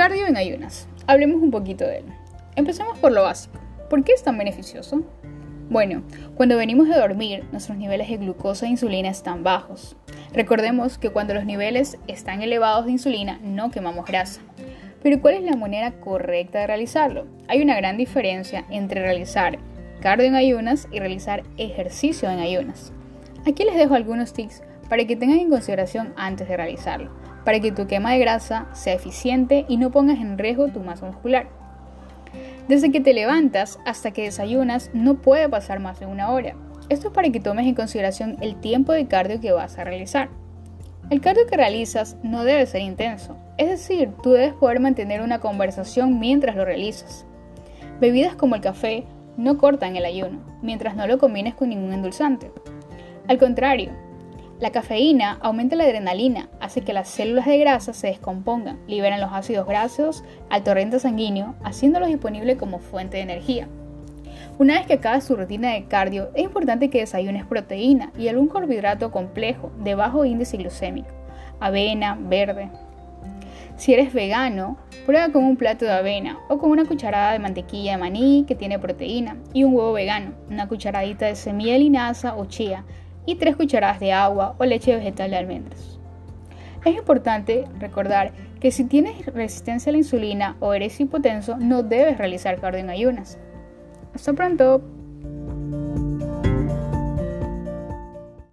Cardio en ayunas. Hablemos un poquito de él. Empecemos por lo básico. ¿Por qué es tan beneficioso? Bueno, cuando venimos de dormir, nuestros niveles de glucosa e insulina están bajos. Recordemos que cuando los niveles están elevados de insulina no quemamos grasa. Pero ¿cuál es la manera correcta de realizarlo? Hay una gran diferencia entre realizar cardio en ayunas y realizar ejercicio en ayunas. Aquí les dejo algunos tips para que tengan en consideración antes de realizarlo, para que tu quema de grasa sea eficiente y no pongas en riesgo tu masa muscular. Desde que te levantas hasta que desayunas no puede pasar más de una hora. Esto es para que tomes en consideración el tiempo de cardio que vas a realizar. El cardio que realizas no debe ser intenso, es decir, tú debes poder mantener una conversación mientras lo realizas. Bebidas como el café no cortan el ayuno, mientras no lo combines con ningún endulzante. Al contrario, la cafeína aumenta la adrenalina, hace que las células de grasa se descompongan, liberan los ácidos grasos al torrente sanguíneo, haciéndolos disponibles como fuente de energía. Una vez que acabes su rutina de cardio, es importante que desayunes proteína y algún carbohidrato complejo de bajo índice glucémico, avena, verde. Si eres vegano, prueba con un plato de avena o con una cucharada de mantequilla de maní que tiene proteína y un huevo vegano, una cucharadita de semilla de linaza o chía y 3 cucharadas de agua o leche vegetal de almendras. Es importante recordar que si tienes resistencia a la insulina o eres hipotenso, no debes realizar cardio en ayunas. Hasta pronto.